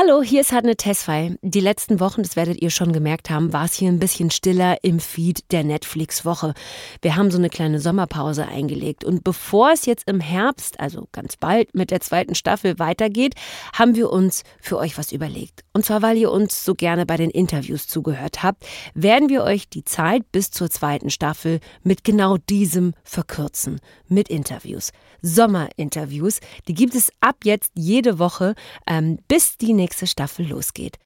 Hallo, hier ist Hadne Tesfay. Die letzten Wochen, das werdet ihr schon gemerkt haben, war es hier ein bisschen stiller im Feed der Netflix-Woche. Wir haben so eine kleine Sommerpause eingelegt. Und bevor es jetzt im Herbst, also ganz bald, mit der zweiten Staffel weitergeht, haben wir uns für euch was überlegt. Und zwar, weil ihr uns so gerne bei den Interviews zugehört habt, werden wir euch die Zeit bis zur zweiten Staffel mit genau diesem verkürzen. Mit Interviews. Sommerinterviews. Die gibt es ab jetzt jede Woche, ähm, bis die nächste Staffel losgeht.